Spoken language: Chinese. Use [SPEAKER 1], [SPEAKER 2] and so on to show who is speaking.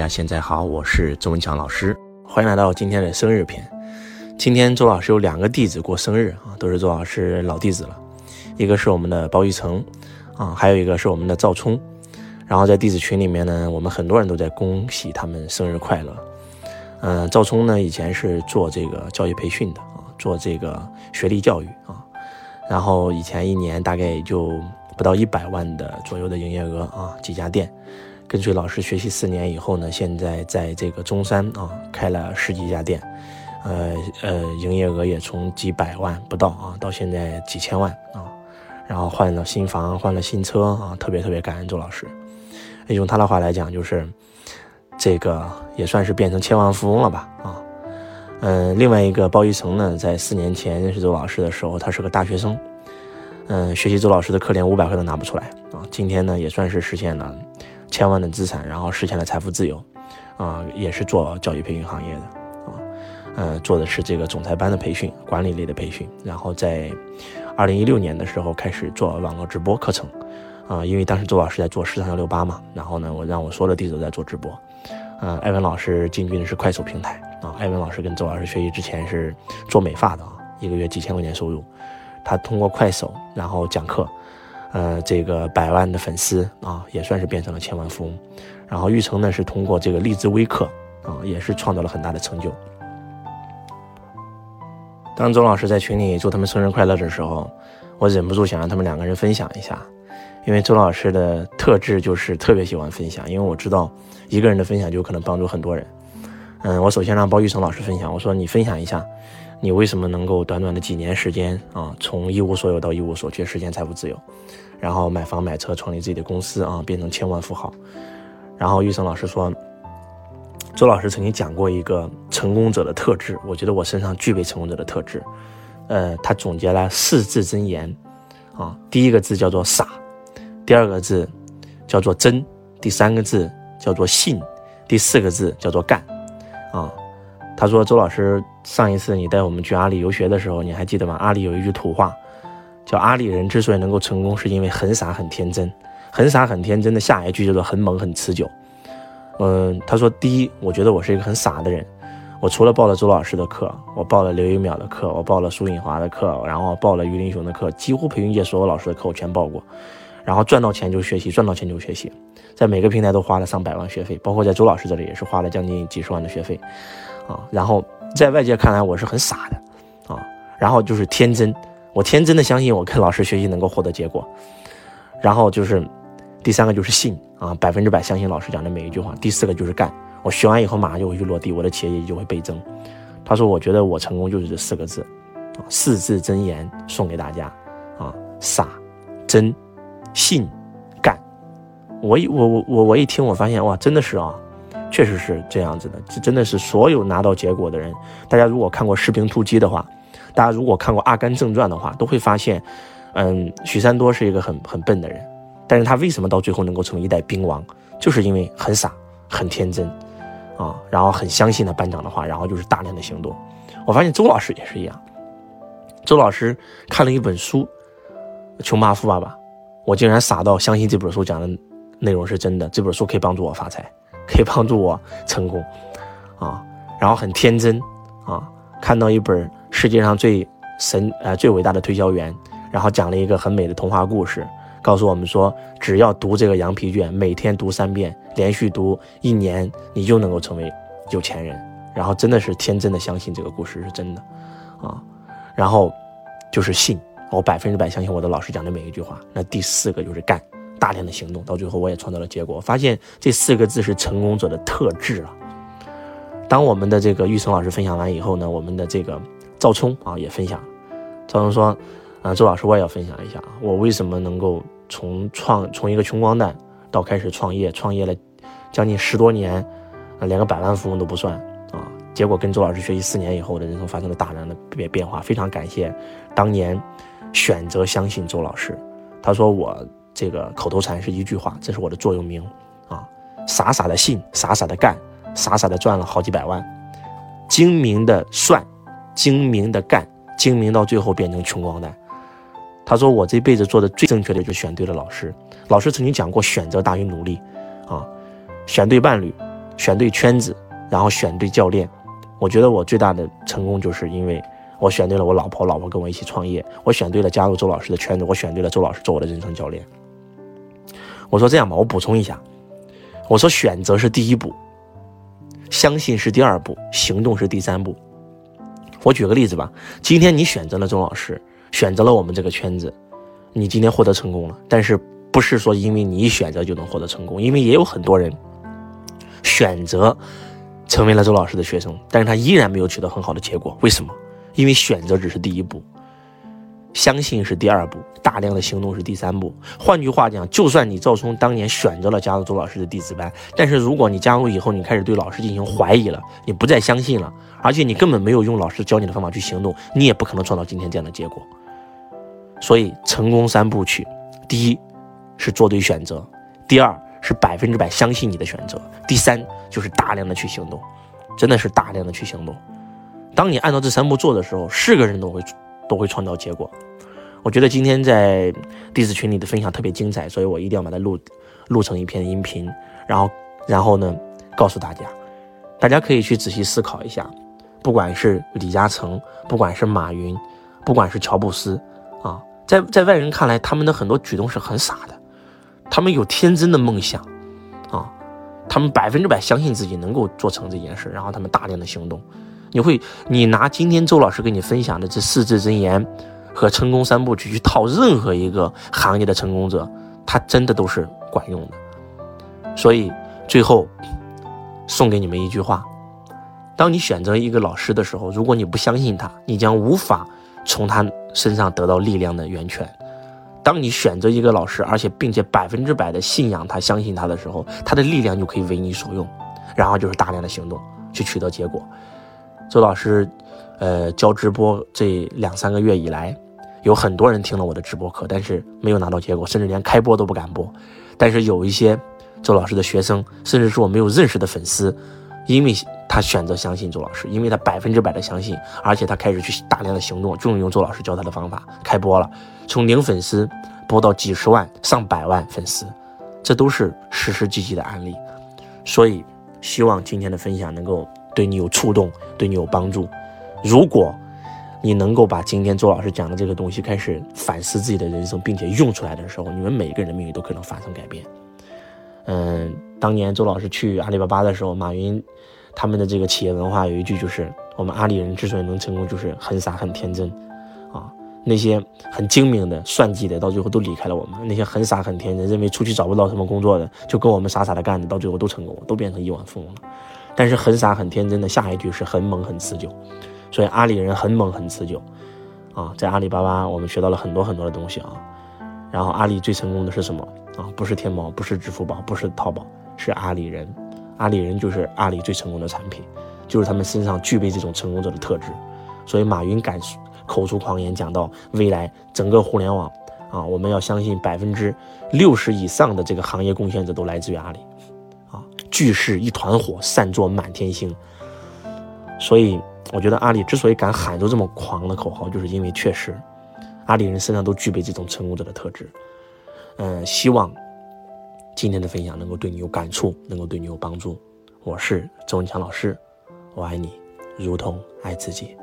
[SPEAKER 1] 大家现在好，我是周文强老师，欢迎来到今天的生日篇。今天周老师有两个弟子过生日啊，都是周老师老弟子了，一个是我们的包玉成啊，还有一个是我们的赵冲。然后在弟子群里面呢，我们很多人都在恭喜他们生日快乐。嗯，赵冲呢以前是做这个教育培训的啊，做这个学历教育啊，然后以前一年大概也就不到一百万的左右的营业额啊，几家店。跟随老师学习四年以后呢，现在在这个中山啊开了十几家店，呃呃，营业额也从几百万不到啊，到现在几千万啊，然后换了新房，换了新车啊，特别特别感恩周老师。用他的话来讲，就是这个也算是变成千万富翁了吧啊。嗯，另外一个包一成呢，在四年前认识周老师的时候，他是个大学生，嗯，学习周老师的课连五百块都拿不出来啊。今天呢，也算是实现了。千万的资产，然后实现了财富自由，啊，也是做教育培训行业的，啊，呃，做的是这个总裁班的培训，管理类的培训。然后在二零一六年的时候开始做网络直播课程，啊，因为当时周老师在做时尚幺六八嘛，然后呢，我让我所有的弟子在做直播，啊，艾文老师进军的是快手平台，啊，艾文老师跟周老师学习之前是做美发的啊，一个月几千块钱收入，他通过快手然后讲课。呃，这个百万的粉丝啊，也算是变成了千万富翁。然后玉成呢，是通过这个励志微课啊，也是创造了很大的成就。当周老师在群里祝他们生日快乐的时候，我忍不住想让他们两个人分享一下，因为周老师的特质就是特别喜欢分享，因为我知道一个人的分享就可能帮助很多人。嗯，我首先让包玉成老师分享，我说你分享一下，你为什么能够短短的几年时间啊，从一无所有到一无所缺，实现财富自由？然后买房买车，创立自己的公司啊，变成千万富豪。然后玉生老师说，周老师曾经讲过一个成功者的特质，我觉得我身上具备成功者的特质。呃，他总结了四字真言，啊，第一个字叫做傻，第二个字叫做真，第三个字叫做信，第四个字叫做干。啊，他说周老师上一次你带我们去阿里游学的时候，你还记得吗？阿里有一句土话。叫阿里人之所以能够成功，是因为很傻很天真，很傻很天真的下一句叫做很猛很持久。嗯，他说第一，我觉得我是一个很傻的人，我除了报了周老师的课，我报了刘一淼的课，我报了苏颖华的课，然后报了于林雄的课，几乎培训界所有老师的课我全报过，然后赚到钱就学习，赚到钱就学习，在每个平台都花了上百万学费，包括在周老师这里也是花了将近几十万的学费，啊，然后在外界看来我是很傻的，啊，然后就是天真。我天真的相信我跟老师学习能够获得结果，然后就是第三个就是信啊，百分之百相信老师讲的每一句话。第四个就是干，我学完以后马上就会去落地，我的企业业绩就会倍增。他说：“我觉得我成功就是这四个字，啊，四字真言送给大家啊，傻、真、信、干。”我一我我我我一听，我发现哇，真的是啊，确实是这样子的，这真的是所有拿到结果的人。大家如果看过《士兵突击》的话。大家如果看过《阿甘正传》的话，都会发现，嗯，许三多是一个很很笨的人，但是他为什么到最后能够成为一代兵王，就是因为很傻、很天真，啊，然后很相信他班长的话，然后就是大量的行动。我发现周老师也是一样，周老师看了一本书《穷爸富爸爸》，我竟然傻到相信这本书讲的内容是真的，这本书可以帮助我发财，可以帮助我成功，啊，然后很天真，啊，看到一本。世界上最神呃最伟大的推销员，然后讲了一个很美的童话故事，告诉我们说，只要读这个羊皮卷，每天读三遍，连续读一年，你就能够成为有钱人。然后真的是天真的相信这个故事是真的，啊，然后就是信，我百分之百相信我的老师讲的每一句话。那第四个就是干，大量的行动，到最后我也创造了结果。发现这四个字是成功者的特质啊。当我们的这个玉成老师分享完以后呢，我们的这个。赵冲啊也分享，赵冲说，啊周老师我也要分享一下啊，我为什么能够从创从一个穷光蛋到开始创业，创业了将近十多年，啊连个百万富翁都不算啊，结果跟周老师学习四年以后，我的人生发生了大量的变变化，非常感谢当年选择相信周老师。他说我这个口头禅是一句话，这是我的座右铭啊，傻傻的信，傻傻的干，傻傻的赚了好几百万，精明的算。精明的干，精明到最后变成穷光蛋。他说：“我这辈子做的最正确的就选对了老师。老师曾经讲过，选择大于努力，啊，选对伴侣，选对圈子，然后选对教练。我觉得我最大的成功就是因为我选对了我老婆，老婆跟我一起创业，我选对了加入周老师的圈子，我选对了周老师做我的人生教练。我说这样吧，我补充一下，我说选择是第一步，相信是第二步，行动是第三步。我举个例子吧，今天你选择了周老师，选择了我们这个圈子，你今天获得成功了。但是不是说因为你一选择就能获得成功？因为也有很多人选择成为了周老师的学生，但是他依然没有取得很好的结果。为什么？因为选择只是第一步。相信是第二步，大量的行动是第三步。换句话讲，就算你赵聪当年选择了加入周老师的弟子班，但是如果你加入以后，你开始对老师进行怀疑了，你不再相信了，而且你根本没有用老师教你的方法去行动，你也不可能创造今天这样的结果。所以，成功三部曲：第一是做对选择，第二是百分之百相信你的选择，第三就是大量的去行动，真的是大量的去行动。当你按照这三步做的时候，是个人都会。都会创造结果。我觉得今天在弟子群里的分享特别精彩，所以我一定要把它录录成一篇音频，然后然后呢告诉大家，大家可以去仔细思考一下，不管是李嘉诚，不管是马云，不管是乔布斯啊，在在外人看来，他们的很多举动是很傻的，他们有天真的梦想啊，他们百分之百相信自己能够做成这件事，然后他们大量的行动。你会，你拿今天周老师给你分享的这四字真言和成功三部曲去套任何一个行业的成功者，他真的都是管用的。所以最后送给你们一句话：当你选择一个老师的时候，如果你不相信他，你将无法从他身上得到力量的源泉。当你选择一个老师，而且并且百分之百的信仰他、相信他的时候，他的力量就可以为你所用。然后就是大量的行动去取得结果。周老师，呃，教直播这两三个月以来，有很多人听了我的直播课，但是没有拿到结果，甚至连开播都不敢播。但是有一些周老师的学生，甚至是我没有认识的粉丝，因为他选择相信周老师，因为他百分之百的相信，而且他开始去大量的行动，终于用周老师教他的方法开播了，从零粉丝播到几十万、上百万粉丝，这都是实实际际的案例。所以，希望今天的分享能够。对你有触动，对你有帮助。如果你能够把今天周老师讲的这个东西开始反思自己的人生，并且用出来的时候，你们每一个人的命运都可能发生改变。嗯，当年周老师去阿里巴巴的时候，马云他们的这个企业文化有一句就是：我们阿里人之所以能成功，就是很傻很天真。啊，那些很精明的算计的，到最后都离开了我们；那些很傻很天真，认为出去找不到什么工作的，就跟我们傻傻的干的，到最后都成功，都变成亿万富翁了。但是很傻很天真的下一句是很猛很持久，所以阿里人很猛很持久，啊，在阿里巴巴我们学到了很多很多的东西啊。然后阿里最成功的是什么啊？不是天猫，不是支付宝，不是淘宝，是阿里人。阿里人就是阿里最成功的产品，就是他们身上具备这种成功者的特质。所以马云敢口出狂言，讲到未来整个互联网啊，我们要相信百分之六十以上的这个行业贡献者都来自于阿里。聚是一团火，散作满天星。所以，我觉得阿里之所以敢喊出这么狂的口号，就是因为确实，阿里人身上都具备这种成功者的特质。嗯，希望今天的分享能够对你有感触，能够对你有帮助。我是周文强老师，我爱你，如同爱自己。